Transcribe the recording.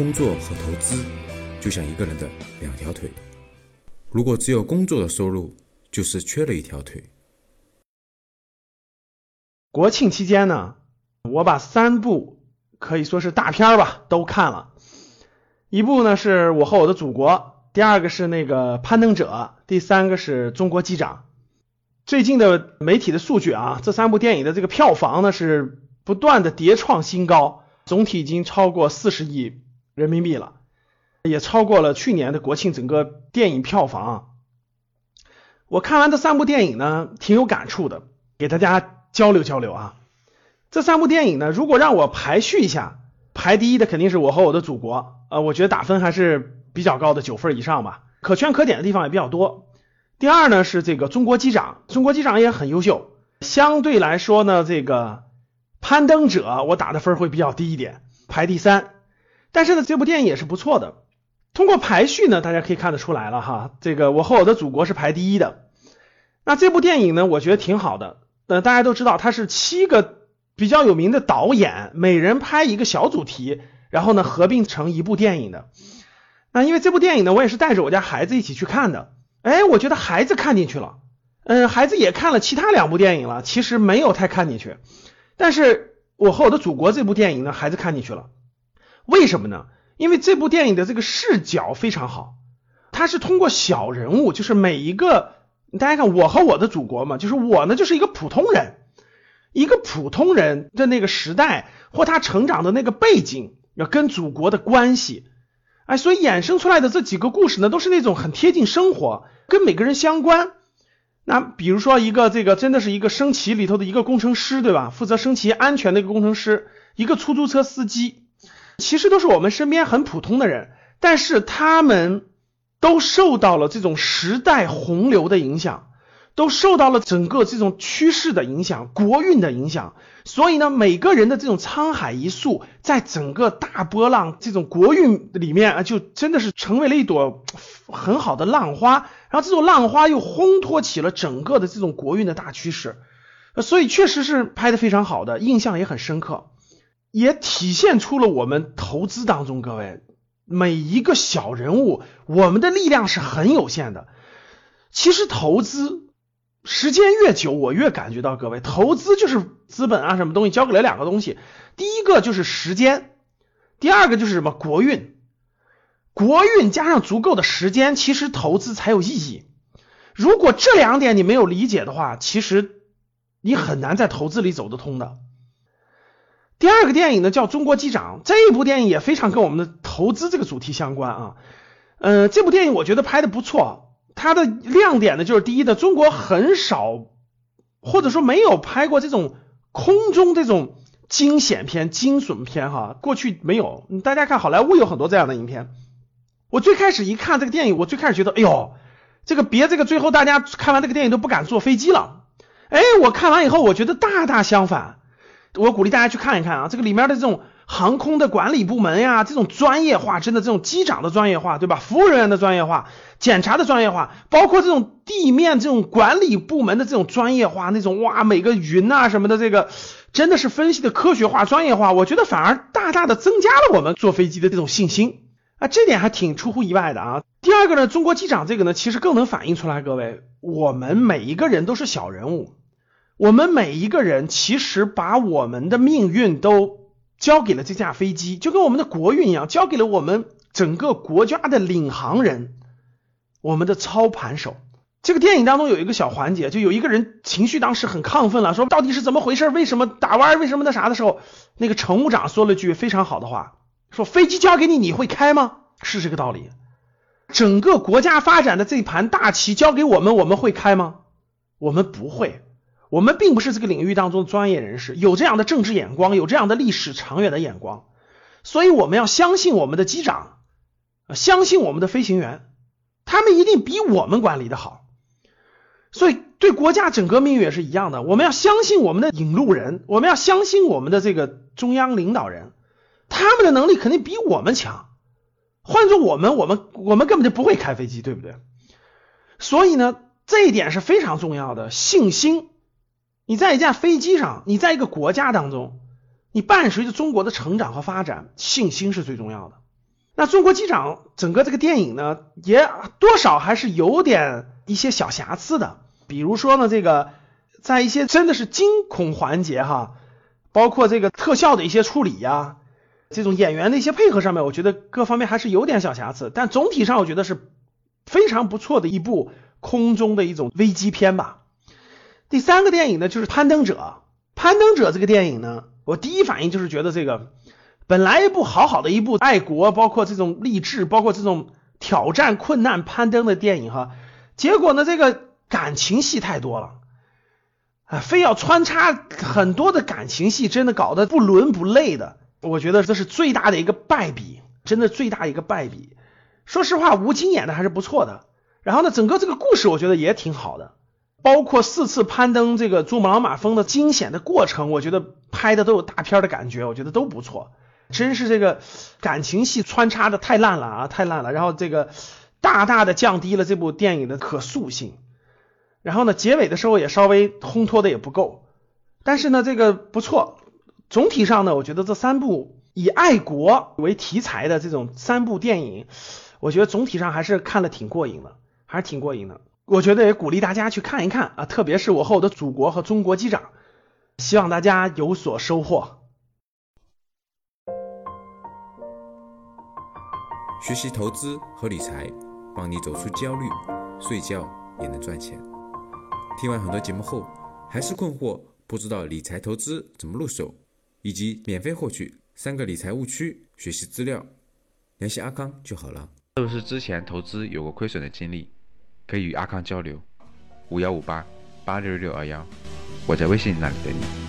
工作和投资就像一个人的两条腿，如果只有工作的收入，就是缺了一条腿。国庆期间呢，我把三部可以说是大片吧都看了，一部呢是我和我的祖国，第二个是那个攀登者，第三个是中国机长。最近的媒体的数据啊，这三部电影的这个票房呢是不断的叠创新高，总体已经超过四十亿人民币了，也超过了去年的国庆整个电影票房。我看完这三部电影呢，挺有感触的，给大家。交流交流啊！这三部电影呢，如果让我排序一下，排第一的肯定是我和我的祖国，呃，我觉得打分还是比较高的，九分以上吧，可圈可点的地方也比较多。第二呢是这个中国机长，中国机长也很优秀。相对来说呢，这个攀登者我打的分会比较低一点，排第三。但是呢，这部电影也是不错的。通过排序呢，大家可以看得出来了哈，这个我和我的祖国是排第一的。那这部电影呢，我觉得挺好的。呃，大家都知道，它是七个比较有名的导演，每人拍一个小主题，然后呢合并成一部电影的。那因为这部电影呢，我也是带着我家孩子一起去看的。哎，我觉得孩子看进去了，嗯，孩子也看了其他两部电影了，其实没有太看进去。但是我和我的祖国这部电影呢，孩子看进去了。为什么呢？因为这部电影的这个视角非常好，它是通过小人物，就是每一个。大家看，我和我的祖国嘛，就是我呢，就是一个普通人，一个普通人的那个时代或他成长的那个背景，要跟祖国的关系，哎，所以衍生出来的这几个故事呢，都是那种很贴近生活，跟每个人相关。那比如说一个这个真的是一个升旗里头的一个工程师，对吧？负责升旗安全的一个工程师，一个出租车司机，其实都是我们身边很普通的人，但是他们。都受到了这种时代洪流的影响，都受到了整个这种趋势的影响、国运的影响，所以呢，每个人的这种沧海一粟，在整个大波浪这种国运里面啊，就真的是成为了一朵很好的浪花，然后这种浪花又烘托起了整个的这种国运的大趋势，所以确实是拍的非常好的，印象也很深刻，也体现出了我们投资当中各位。每一个小人物，我们的力量是很有限的。其实投资时间越久，我越感觉到，各位投资就是资本啊，什么东西交给了两个东西，第一个就是时间，第二个就是什么国运。国运加上足够的时间，其实投资才有意义。如果这两点你没有理解的话，其实你很难在投资里走得通的。第二个电影呢叫《中国机长》，这部电影也非常跟我们的投资这个主题相关啊。呃，这部电影我觉得拍的不错，它的亮点呢就是第一的，中国很少或者说没有拍过这种空中这种惊险片、惊悚片哈，过去没有。大家看好莱坞有很多这样的影片。我最开始一看这个电影，我最开始觉得，哎呦，这个别这个最后大家看完这个电影都不敢坐飞机了。哎，我看完以后，我觉得大大相反。我鼓励大家去看一看啊，这个里面的这种航空的管理部门呀，这种专业化，真的这种机长的专业化，对吧？服务人员的专业化，检查的专业化，包括这种地面这种管理部门的这种专业化，那种哇，每个云啊什么的，这个真的是分析的科学化、专业化，我觉得反而大大的增加了我们坐飞机的这种信心啊，这点还挺出乎意外的啊。第二个呢，中国机长这个呢，其实更能反映出来，各位，我们每一个人都是小人物。我们每一个人其实把我们的命运都交给了这架飞机，就跟我们的国运一样，交给了我们整个国家的领航人，我们的操盘手。这个电影当中有一个小环节，就有一个人情绪当时很亢奋了，说到底是怎么回事？为什么打弯？为什么那啥的时候，那个乘务长说了句非常好的话，说飞机交给你，你会开吗？是这个道理。整个国家发展的这盘大棋交给我们，我们会开吗？我们不会。我们并不是这个领域当中的专业人士，有这样的政治眼光，有这样的历史长远的眼光，所以我们要相信我们的机长，相信我们的飞行员，他们一定比我们管理的好。所以对国家整个命运也是一样的，我们要相信我们的引路人，我们要相信我们的这个中央领导人，他们的能力肯定比我们强。换做我们，我们我们根本就不会开飞机，对不对？所以呢，这一点是非常重要的信心。你在一架飞机上，你在一个国家当中，你伴随着中国的成长和发展，信心是最重要的。那中国机长整个这个电影呢，也多少还是有点一些小瑕疵的，比如说呢，这个在一些真的是惊恐环节哈，包括这个特效的一些处理呀，这种演员的一些配合上面，我觉得各方面还是有点小瑕疵，但总体上我觉得是非常不错的一部空中的一种危机片吧。第三个电影呢，就是《攀登者》。《攀登者》这个电影呢，我第一反应就是觉得这个。本来一部好好的一部爱国，包括这种励志，包括这种挑战困难攀登的电影哈，结果呢这个感情戏太多了，啊，非要穿插很多的感情戏，真的搞得不伦不类的，我觉得这是最大的一个败笔，真的最大一个败笔。说实话，吴京演的还是不错的，然后呢，整个这个故事我觉得也挺好的，包括四次攀登这个珠穆朗玛峰的惊险的过程，我觉得拍的都有大片的感觉，我觉得都不错。真是这个感情戏穿插的太烂了啊，太烂了。然后这个大大的降低了这部电影的可塑性。然后呢，结尾的时候也稍微烘托的也不够。但是呢，这个不错。总体上呢，我觉得这三部以爱国为题材的这种三部电影，我觉得总体上还是看了挺过瘾的，还是挺过瘾的。我觉得也鼓励大家去看一看啊，特别是我和我的祖国和中国机长，希望大家有所收获。学习投资和理财，帮你走出焦虑，睡觉也能赚钱。听完很多节目后，还是困惑，不知道理财投资怎么入手，以及免费获取三个理财误区学习资料，联系阿康就好了。是不是之前投资有过亏损的经历？可以与阿康交流，五幺五八八六六二幺，我在微信那里等你。